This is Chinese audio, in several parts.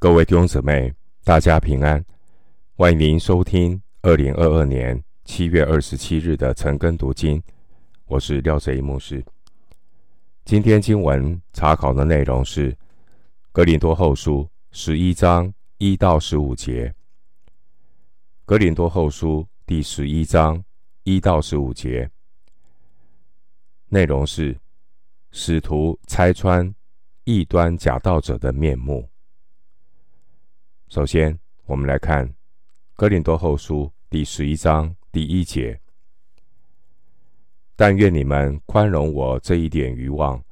各位弟兄姊妹，大家平安！欢迎您收听二零二二年七月二十七日的晨更读经。我是廖哲一牧师。今天经文查考的内容是《格林多后书》十一章一到十五节。《格林多后书》第十一章一到十五节，内容是使徒拆穿异端假道者的面目。首先，我们来看《哥林多后书》第十一章第一节。但愿你们宽容我这一点愚妄，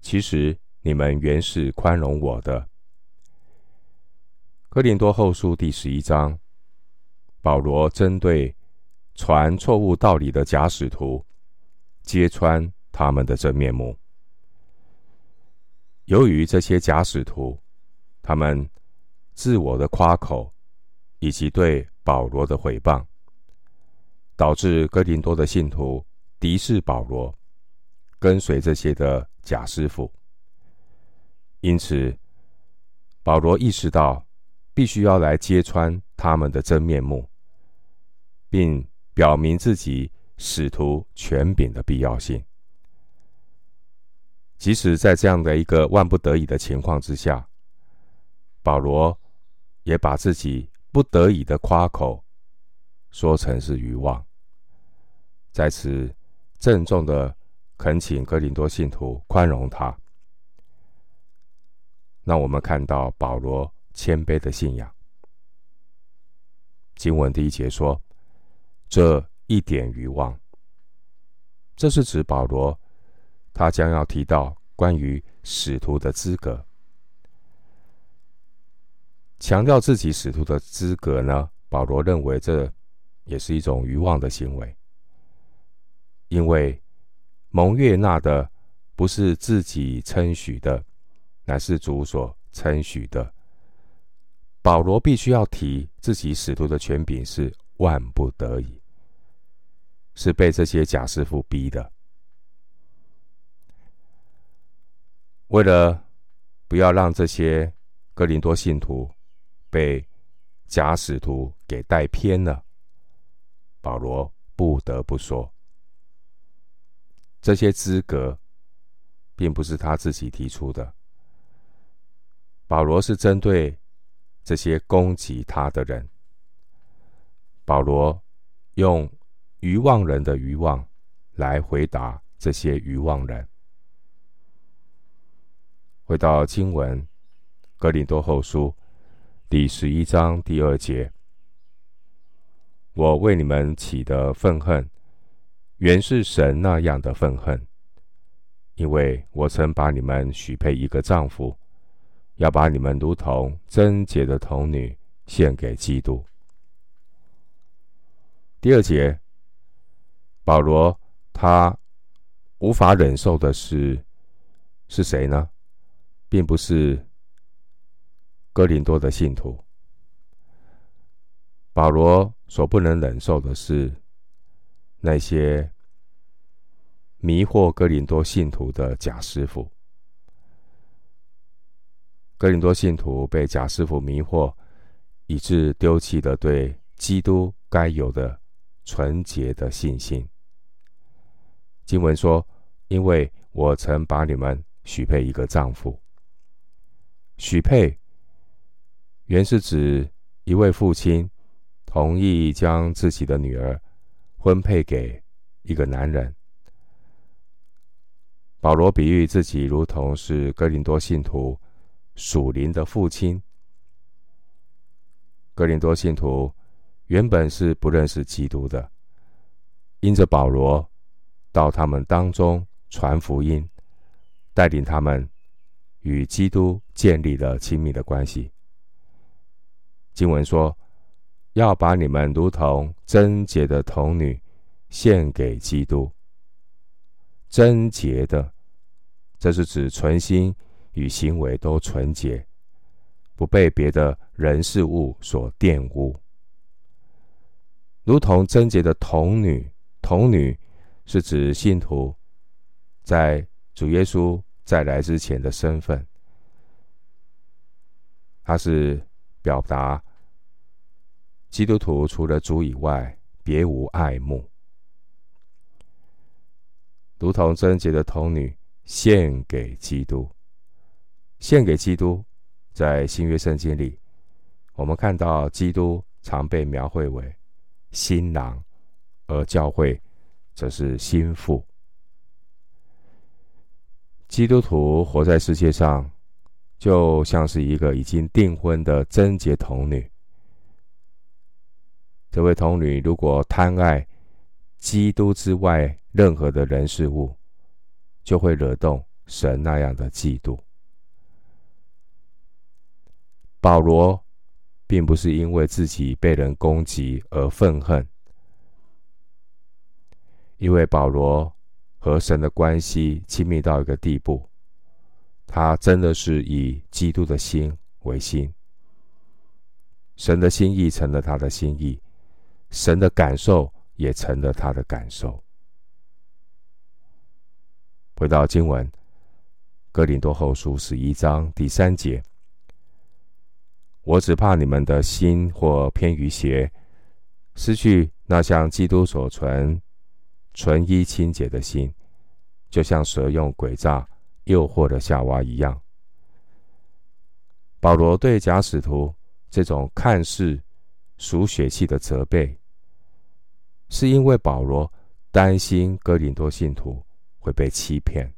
其实你们原是宽容我的。《哥林多后书》第十一章，保罗针对传错误道理的假使徒，揭穿他们的真面目。由于这些假使徒，他们自我的夸口，以及对保罗的毁谤，导致哥林多的信徒敌视保罗，跟随这些的假师傅。因此，保罗意识到必须要来揭穿他们的真面目，并表明自己使徒权柄的必要性。即使在这样的一个万不得已的情况之下，保罗。也把自己不得已的夸口说成是愚妄，在此郑重的恳请哥林多信徒宽容他。让我们看到保罗谦卑的信仰。经文第一节说：“这一点愚妄”，这是指保罗他将要提到关于使徒的资格。强调自己使徒的资格呢？保罗认为这也是一种愚妄的行为，因为蒙悦纳的不是自己称许的，乃是主所称许的。保罗必须要提自己使徒的权柄是万不得已，是被这些假师傅逼的。为了不要让这些哥林多信徒，被假使徒给带偏了，保罗不得不说，这些资格并不是他自己提出的。保罗是针对这些攻击他的人，保罗用愚妄人的愚妄来回答这些愚妄人。回到经文，哥林多后书。第十一章第二节，我为你们起的愤恨，原是神那样的愤恨，因为我曾把你们许配一个丈夫，要把你们如同贞洁的童女献给基督。第二节，保罗他无法忍受的是是谁呢？并不是。哥林多的信徒，保罗所不能忍受的是那些迷惑哥林多信徒的假师傅。哥林多信徒被假师傅迷惑，以致丢弃了对基督该有的纯洁的信心。经文说：“因为我曾把你们许配一个丈夫，许配。”原是指一位父亲同意将自己的女儿婚配给一个男人。保罗比喻自己如同是哥林多信徒属灵的父亲。哥林多信徒原本是不认识基督的，因着保罗到他们当中传福音，带领他们与基督建立了亲密的关系。经文说：“要把你们如同贞洁的童女献给基督。贞洁的，这是指存心与行为都纯洁，不被别的人事物所玷污。如同贞洁的童女，童女是指信徒在主耶稣再来之前的身份。”他是表达基督徒除了主以外，别无爱慕，如同贞洁的童女献给基督，献给基督。在新约圣经里，我们看到基督常被描绘为新郎，而教会则是新妇。基督徒活在世界上，就像是一个已经订婚的贞洁童女。这位童女如果贪爱基督之外任何的人事物，就会惹动神那样的嫉妒。保罗并不是因为自己被人攻击而愤恨，因为保罗。和神的关系亲密到一个地步，他真的是以基督的心为心，神的心意成了他的心意，神的感受也成了他的感受。回到经文，《哥林多后书》十一章第三节：“我只怕你们的心或偏于邪，失去那像基督所存。”纯一清洁的心，就像蛇用诡诈诱惑的夏娃一样。保罗对假使徒这种看似属血气的责备，是因为保罗担心哥林多信徒会被欺骗，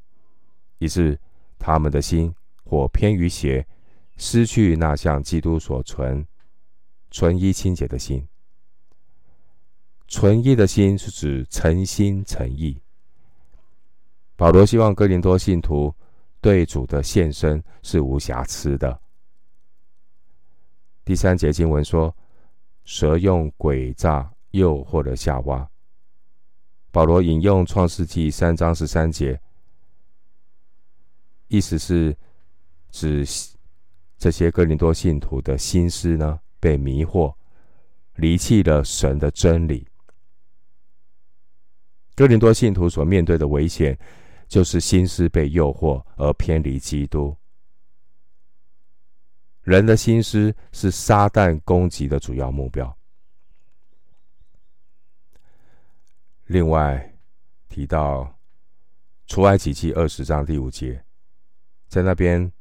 以致他们的心或偏于邪，失去那向基督所存纯一清洁的心。纯一的心是指诚心诚意。保罗希望哥林多信徒对主的献身是无瑕疵的。第三节经文说：“蛇用诡诈诱惑了夏娃。”保罗引用创世记三章十三节，意思是指这些哥林多信徒的心思呢，被迷惑，离弃了神的真理。哥林多信徒所面对的危险，就是心思被诱惑而偏离基督。人的心思是撒旦攻击的主要目标。另外提到出埃及记二十章第五节，在那边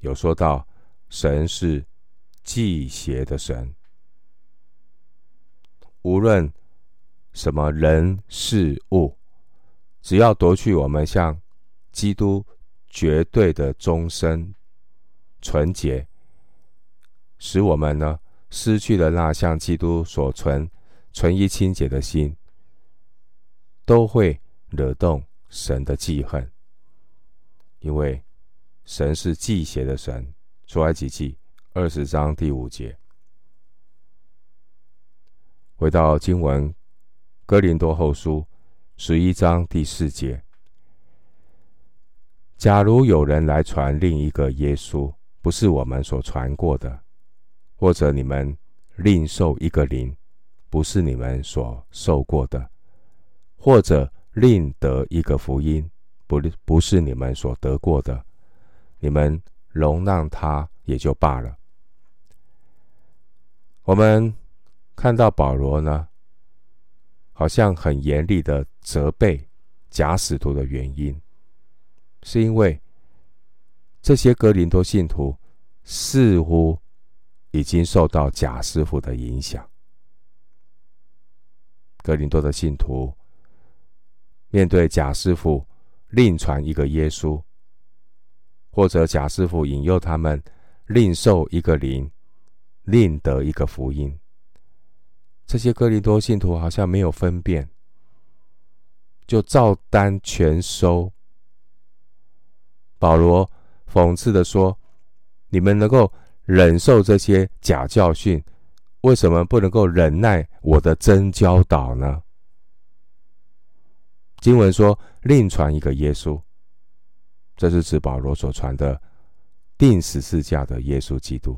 有说到神是忌邪的神，无论。什么人事物，只要夺去我们向基督绝对的终身纯洁，使我们呢失去了那向基督所存纯一清洁的心，都会惹动神的忌恨，因为神是忌邪的神。出埃及记二十章第五节，回到经文。哥林多后书十一章第四节：假如有人来传另一个耶稣，不是我们所传过的；或者你们另受一个灵，不是你们所受过的；或者另得一个福音，不不是你们所得过的，你们容让他也就罢了。我们看到保罗呢，好像很严厉的责备假使徒的原因，是因为这些哥林多信徒似乎已经受到假师傅的影响。哥林多的信徒面对假师傅另传一个耶稣，或者假师傅引诱他们另受一个灵，另得一个福音。这些哥林多信徒好像没有分辨，就照单全收。保罗讽刺地说：“你们能够忍受这些假教训，为什么不能够忍耐我的真教导呢？”经文说：“另传一个耶稣”，这是指保罗所传的钉十字架的耶稣基督。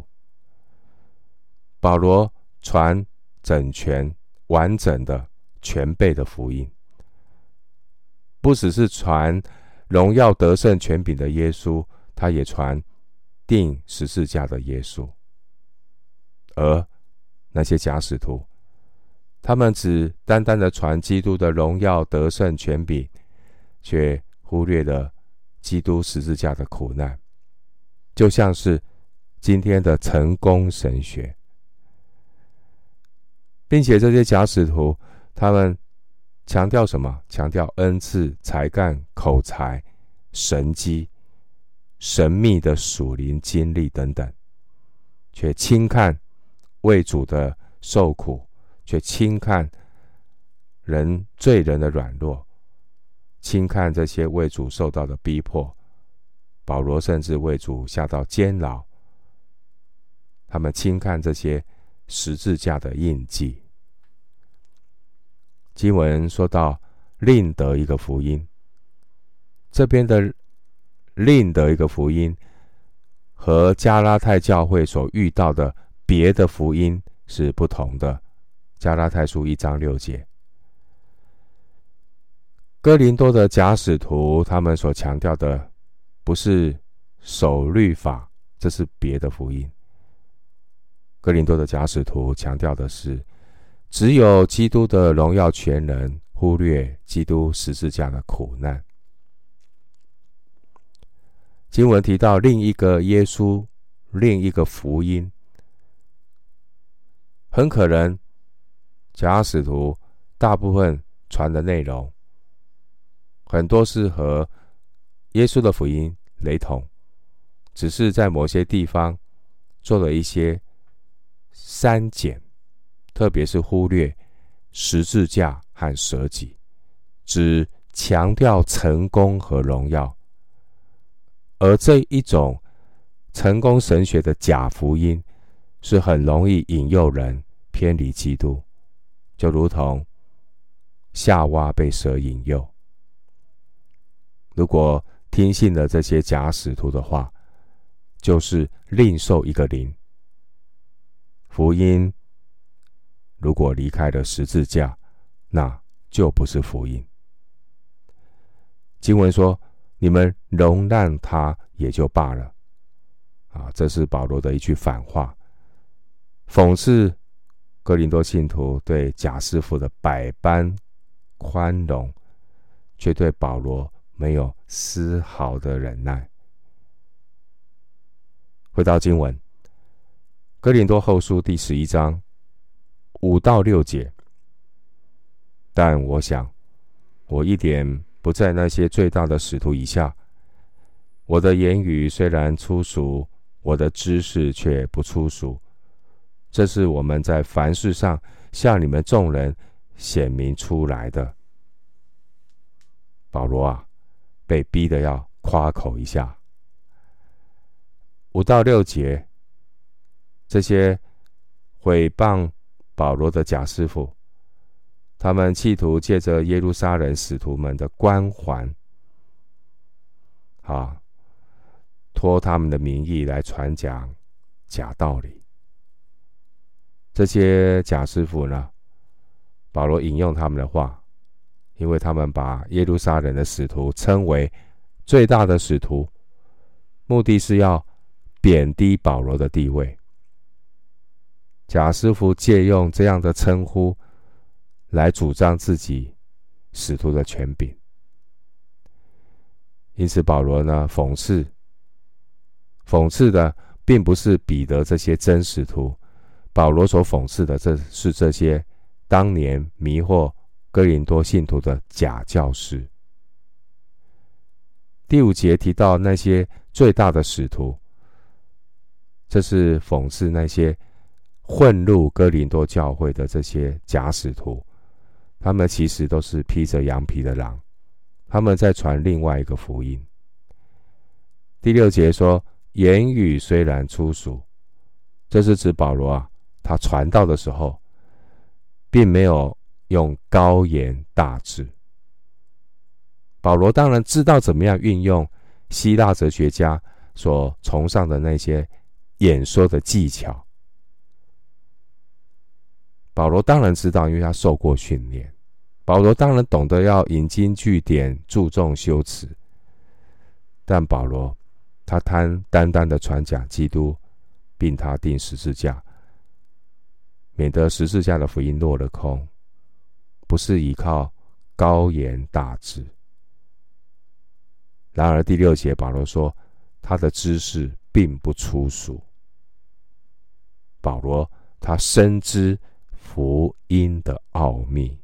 保罗传。整全、完整的、全备的福音，不只是传荣耀得胜权柄的耶稣，他也传定十字架的耶稣。而那些假使徒，他们只单单的传基督的荣耀、得胜、权柄，却忽略了基督十字架的苦难，就像是今天的成功神学，并且这些假使徒，他们强调什么？强调恩赐、才干、口才、神迹、神秘的属灵经历等等，却轻看为主的受苦，却轻看人罪人的软弱，轻看这些为主受到的逼迫。保罗甚至为主下到监牢，他们轻看这些十字架的印记。经文说到另得一个福音，这边的另得一个福音和加拉太教会所遇到的别的福音是不同的。加拉太书一章六节，哥林多的假使徒他们所强调的不是守律法，这是别的福音。哥林多的假使徒强调的是。只有基督的荣耀全能，忽略基督十字架的苦难。经文提到另一个耶稣，另一个福音，很可能假使徒大部分传的内容，很多是和耶稣的福音雷同，只是在某些地方做了一些删减。特别是忽略十字架和舍己，只强调成功和荣耀，而这一种成功神学的假福音，是很容易引诱人偏离基督，就如同夏娃被蛇引诱。如果听信了这些假使徒的话，就是另受一个灵福音。如果离开了十字架，那就不是福音。经文说：“你们容让他也就罢了。”啊，这是保罗的一句反话，讽刺哥林多信徒对假师傅的百般宽容，却对保罗没有丝毫的忍耐。回到经文，《哥林多后书》第十一章。五到六节，但我想，我一点不在那些最大的使徒以下。我的言语虽然粗俗，我的知识却不粗俗。这是我们在凡事上向你们众人显明出来的。保罗啊，被逼得要夸口一下。五到六节，这些毁谤。保罗的假师傅，他们企图借着耶路撒冷使徒们的光环，啊，托他们的名义来传讲假道理。这些假师傅呢，保罗引用他们的话，因为他们把耶路撒冷的使徒称为最大的使徒，目的是要贬低保罗的地位。假师傅借用这样的称呼来主张自己使徒的权柄，因此保罗呢，讽刺，讽刺的并不是彼得这些真使徒，保罗所讽刺的，这是这些当年迷惑哥林多信徒的假教师。第五节提到那些最大的使徒，这是讽刺那些。混入哥林多教会的这些假使徒，他们其实都是披着羊皮的狼，他们在传另外一个福音。第六节说，言语虽然粗俗，这是指保罗啊，他传道的时候，并没有用高言大志。保罗当然知道怎么样运用希腊哲学家所崇尚的那些演说的技巧。保罗当然知道，因为他受过训练。保罗当然懂得要引经据典，注重修辞。但保罗他贪单单的传讲基督，并他钉十字架，免得十字架的福音落了空，不是依靠高言大志。然而第六节保罗说，他的知识并不粗俗。保罗他深知福音的奥秘。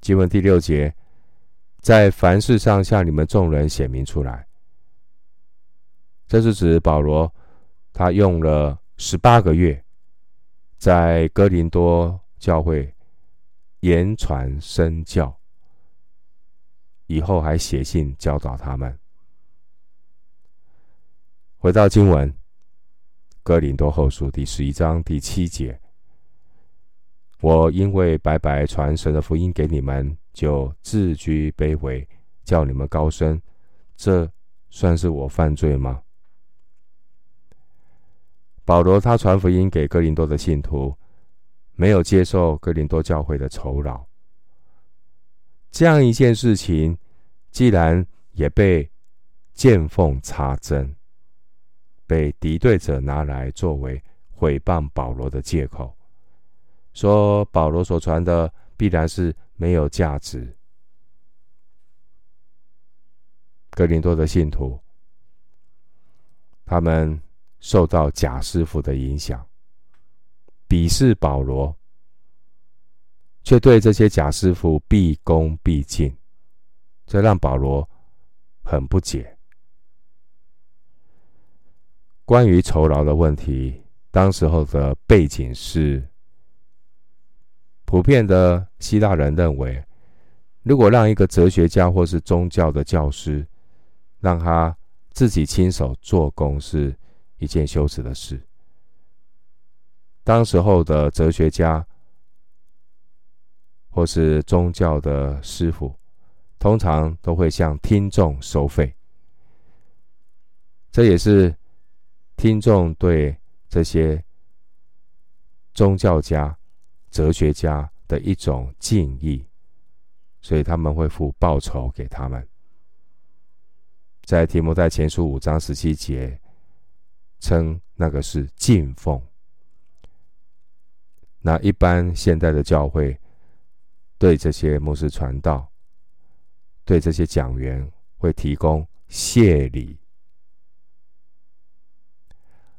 经文第六节，在凡事上向你们众人显明出来。这是指保罗，他用了十八个月，在哥林多教会言传身教，以后还写信教导他们。回到经文，哥林多后书第十一章第七节。我因为白白传神的福音给你们，就自居卑微，叫你们高升，这算是我犯罪吗？保罗他传福音给哥林多的信徒，没有接受哥林多教会的酬劳。这样一件事情，既然也被见缝插针，被敌对者拿来作为毁谤保罗的借口。说保罗所传的必然是没有价值。哥林多的信徒，他们受到假师傅的影响，鄙视保罗，却对这些假师傅毕恭毕敬，这让保罗很不解。关于酬劳的问题，当时候的背景是。普遍的希腊人认为，如果让一个哲学家或是宗教的教师，让他自己亲手做工是一件羞耻的事。当时候的哲学家或是宗教的师傅，通常都会向听众收费。这也是听众对这些宗教家。哲学家的一种敬意，所以他们会付报酬给他们。在提摩太前书五章十七节，称那个是敬奉。那一般现代的教会对这些牧师传道，对这些讲员会提供谢礼。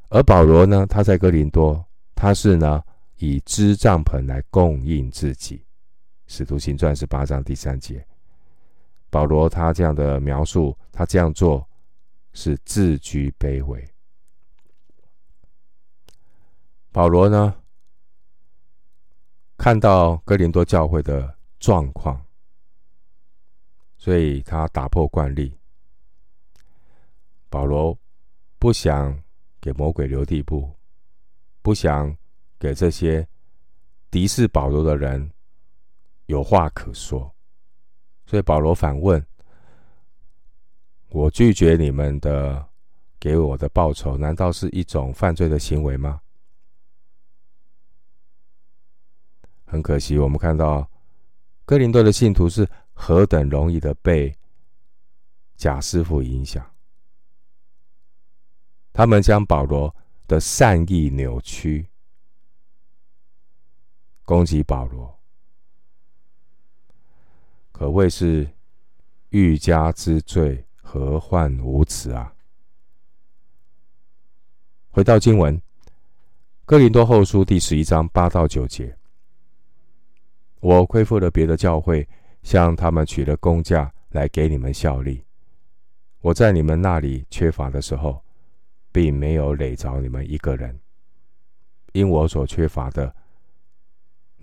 而保罗呢，他在哥林多，他是呢。以织帐篷来供应自己，《使徒行传》十八章第三节。保罗他这样的描述，他这样做是自居卑微。保罗呢，看到哥林多教会的状况，所以他打破惯例。保罗不想给魔鬼留地步，不想。给这些敌视保罗的人有话可说，所以保罗反问：“我拒绝你们的给我的报酬，难道是一种犯罪的行为吗？”很可惜，我们看到哥林多的信徒是何等容易的被假师傅影响，他们将保罗的善意扭曲。攻击保罗，可谓是欲加之罪，何患无辞啊！回到经文，《哥林多后书》第十一章八到九节，我亏负了别的教会，向他们取了工价来给你们效力。我在你们那里缺乏的时候，并没有累着你们一个人，因我所缺乏的。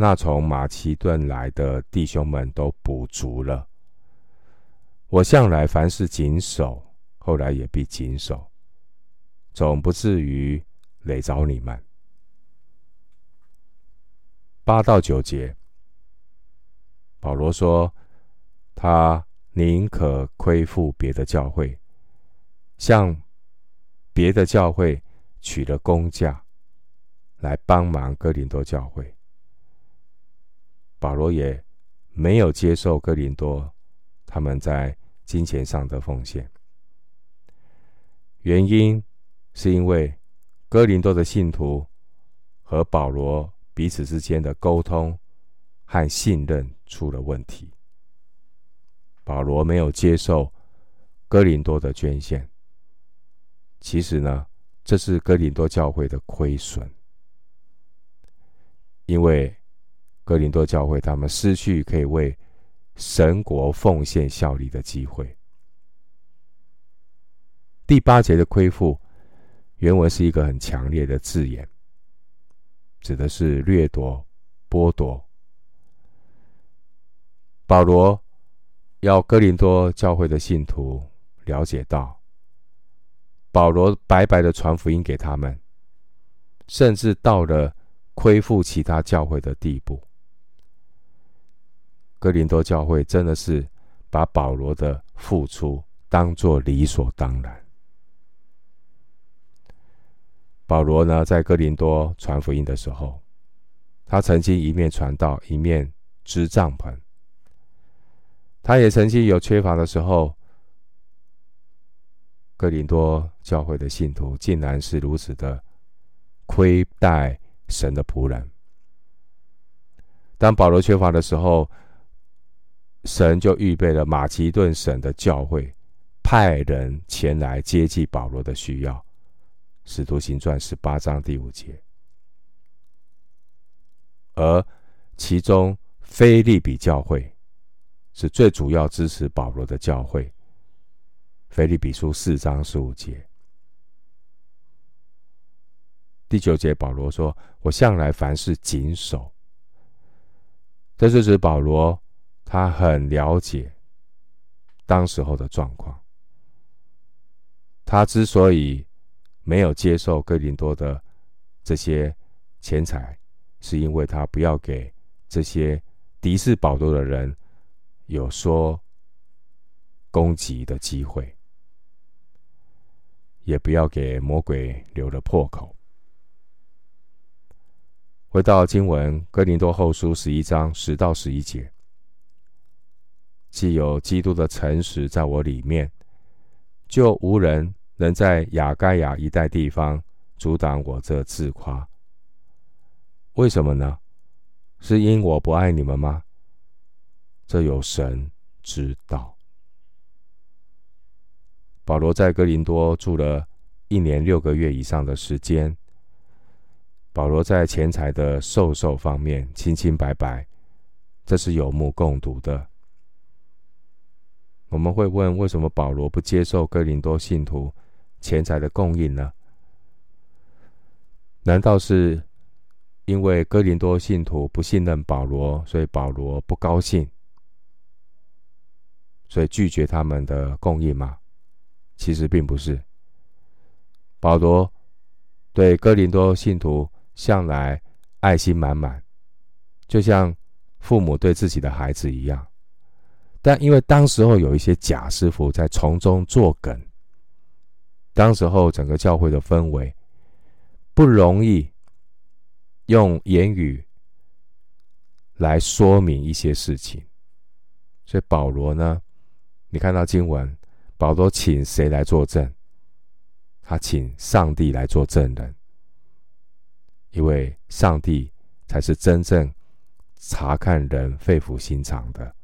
那从马其顿来的弟兄们都补足了。我向来凡事谨守，后来也必谨守，总不至于累着你们。八到九节，保罗说，他宁可亏负别的教会，向别的教会取了工价，来帮忙哥林多教会。保罗也没有接受哥林多他们在金钱上的奉献，原因是因为哥林多的信徒和保罗彼此之间的沟通和信任出了问题。保罗没有接受哥林多的捐献，其实呢，这是哥林多教会的亏损，因为哥林多教会他们失去可以为神国奉献效力的机会。第八节的亏负，原文是一个很强烈的字眼，指的是掠夺、剥夺。保罗要哥林多教会的信徒了解到，保罗白白的传福音给他们，甚至到了亏负其他教会的地步。哥林多教会真的是把保罗的付出当作理所当然。保罗呢，在哥林多传福音的时候，他曾经一面传道，一面织帐篷。他也曾经有缺乏的时候。哥林多教会的信徒竟然是如此的亏待神的仆人。当保罗缺乏的时候，神就预备了马其顿省的教会，派人前来接济保罗的需要。使徒行传十八章第五节，而其中腓利比教会是最主要支持保罗的教会。腓利比书四章十五节，第九节，保罗说：“我向来凡事谨守。”这是指保罗他很了解当时候的状况。他之所以没有接受哥林多的这些钱财，是因为他不要给这些敌视保罗的人有说攻击的机会，也不要给魔鬼留了破口。回到经文，哥林多后书十一章十到十一节，既有基督的诚实在我里面，就无人。能在亚该亚一带地方阻挡我这自夸，为什么呢？是因我不爱你们吗？这有神知道。保罗在哥林多住了一年六个月以上的时间。保罗在钱财的授受方面清清白白，这是有目共睹的。我们会问：为什么保罗不接受哥林多信徒钱财的供应呢？难道是因为哥林多信徒不信任保罗，所以保罗不高兴，所以拒绝他们的供应吗？其实并不是。保罗对哥林多信徒向来爱心满满，就像父母对自己的孩子一样。但因为当时候有一些假师傅在从中作梗。当时候，整个教会的氛围不容易用言语来说明一些事情，所以保罗呢，你看到经文，保罗请谁来作证？他请上帝来做证人，因为上帝才是真正查看人肺腑心肠的。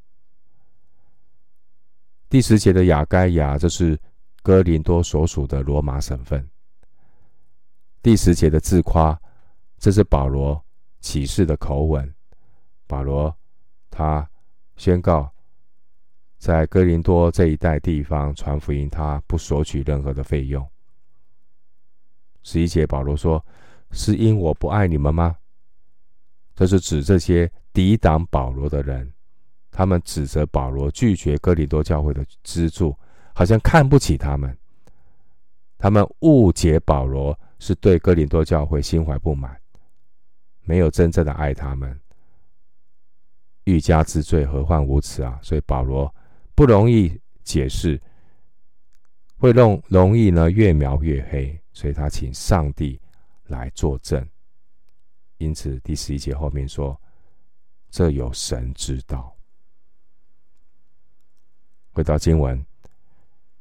第十节的雅盖亚，这是。哥林多所属的罗马省份。第十节的自夸，这是保罗启示的口吻。保罗他宣告，在哥林多这一带地方传福音，他不索取任何的费用。十一节，保罗说：“是因我不爱你们吗？”这是指这些抵挡保罗的人，他们指责保罗拒绝哥林多教会的资助。好像看不起他们，他们误解保罗是对哥林多教会心怀不满，没有真正的爱他们。欲加之罪，何患无辞啊！所以保罗不容易解释，会弄容易呢越描越黑，所以他请上帝来作证。因此第十一节后面说：“这有神知道。”回到经文。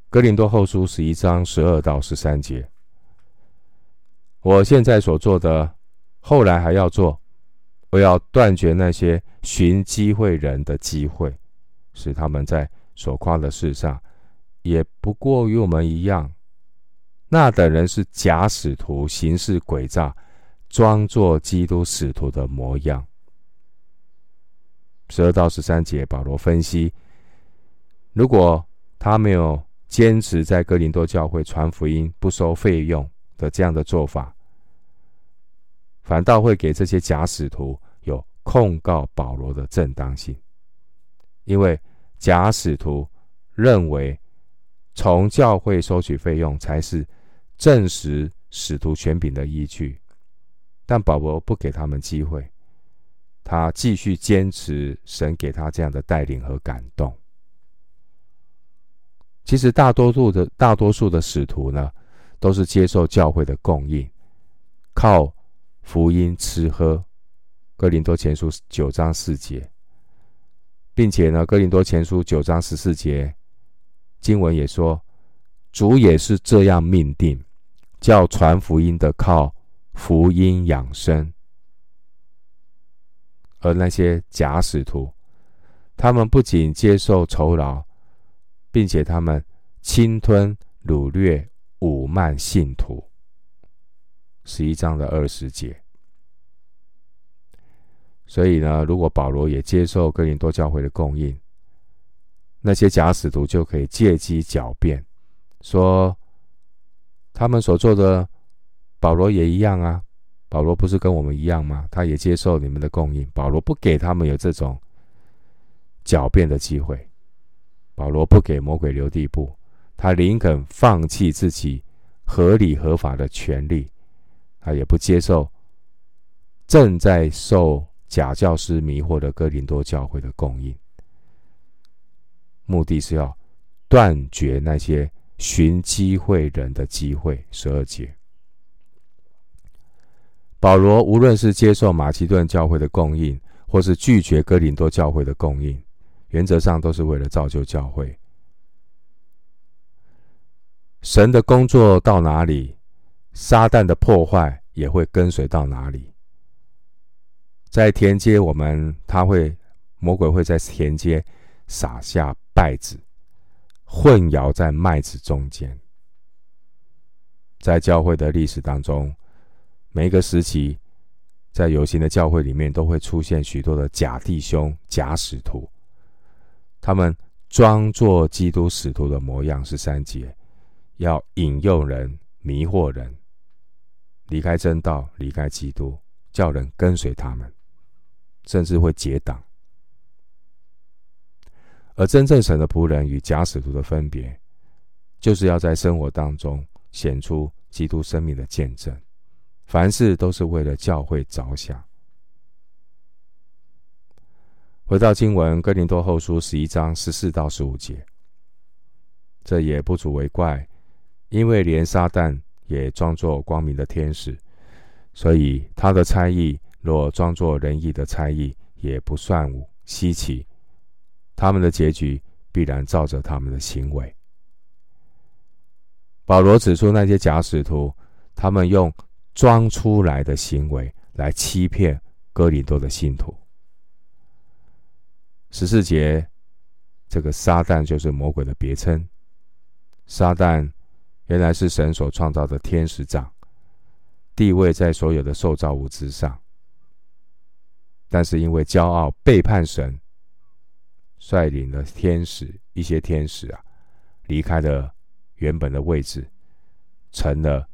哥林多后书十一章十二到十三节，我现在所做的，后来还要做，我要断绝那些寻机会人的机会，使他们在所夸的事上，也不过与我们一样。那等人是假使徒，行事诡诈，装作基督使徒的模样。十二到十三节，保罗分析，如果他没有坚持在哥林多教会传福音不收费用的这样的做法，反倒会给这些假使徒有控告保罗的正当性，因为假使徒认为从教会收取费用才是证实使徒权柄的依据，但保罗不给他们机会，他继续坚持神给他这样的带领和感动。其实大多数的大多数的使徒呢，都是接受教会的供应，靠福音吃喝。哥林多前书九章四节，并且呢，哥林多前书九章十四节经文也说，主也是这样命定，叫传福音的靠福音养生。而那些假使徒，他们不仅接受酬劳。并且他们侵吞、掳掠、侮慢信徒。十一章的二十节。所以呢，如果保罗也接受哥林多教会的供应，那些假使徒就可以借机狡辩，说他们所做的，保罗也一样啊。保罗不是跟我们一样吗？他也接受你们的供应。保罗不给他们有这种狡辩的机会。保罗不给魔鬼留地步，他宁肯放弃自己合理合法的权利，他也不接受正在受假教师迷惑的哥林多教会的供应，目的是要断绝那些寻机会人的机会。十二节，保罗无论是接受马其顿教会的供应，或是拒绝哥林多教会的供应。原则上都是为了造就教会。神的工作到哪里，撒旦的破坏也会跟随到哪里。在田间，我们他会魔鬼会在田间撒下败子，混淆在麦子中间。在教会的历史当中，每一个时期，在有形的教会里面，都会出现许多的假弟兄、假使徒。他们装作基督使徒的模样，是三节，要引诱人、迷惑人，离开真道，离开基督，叫人跟随他们，甚至会结党。而真正神的仆人与假使徒的分别，就是要在生活当中显出基督生命的见证，凡事都是为了教会着想。回到经文，哥林多后书十一章十四到十五节，这也不足为怪，因为连撒旦也装作光明的天使，所以他的猜疑若装作仁义的猜疑，也不算稀奇。他们的结局必然照着他们的行为。保罗指出那些假使徒，他们用装出来的行为来欺骗哥林多的信徒。十四节，这个撒旦就是魔鬼的别称。撒旦原来是神所创造的天使长，地位在所有的受造物之上。但是因为骄傲背叛神，率领了天使一些天使啊，离开了原本的位置，成了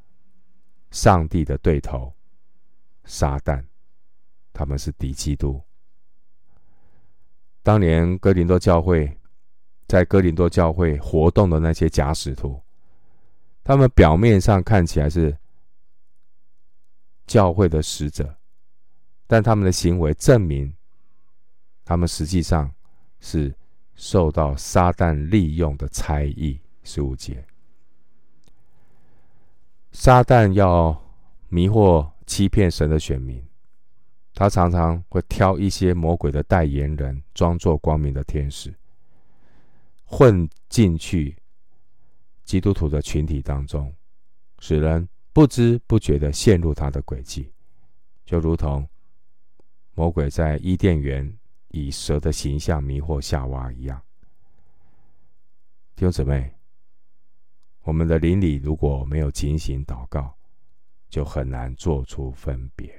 上帝的对头撒旦，他们是敌基督。当年哥林多教会，在哥林多教会活动的那些假使徒，他们表面上看起来是教会的使者，但他们的行为证明，他们实际上是受到撒旦利用的差役。十五节，撒旦要迷惑、欺骗神的选民。他常常会挑一些魔鬼的代言人，装作光明的天使，混进去基督徒的群体当中，使人不知不觉的陷入他的诡计，就如同魔鬼在伊甸园以蛇的形象迷惑夏娃一样。弟兄姊妹，我们的灵里如果没有警醒祷告，就很难做出分别。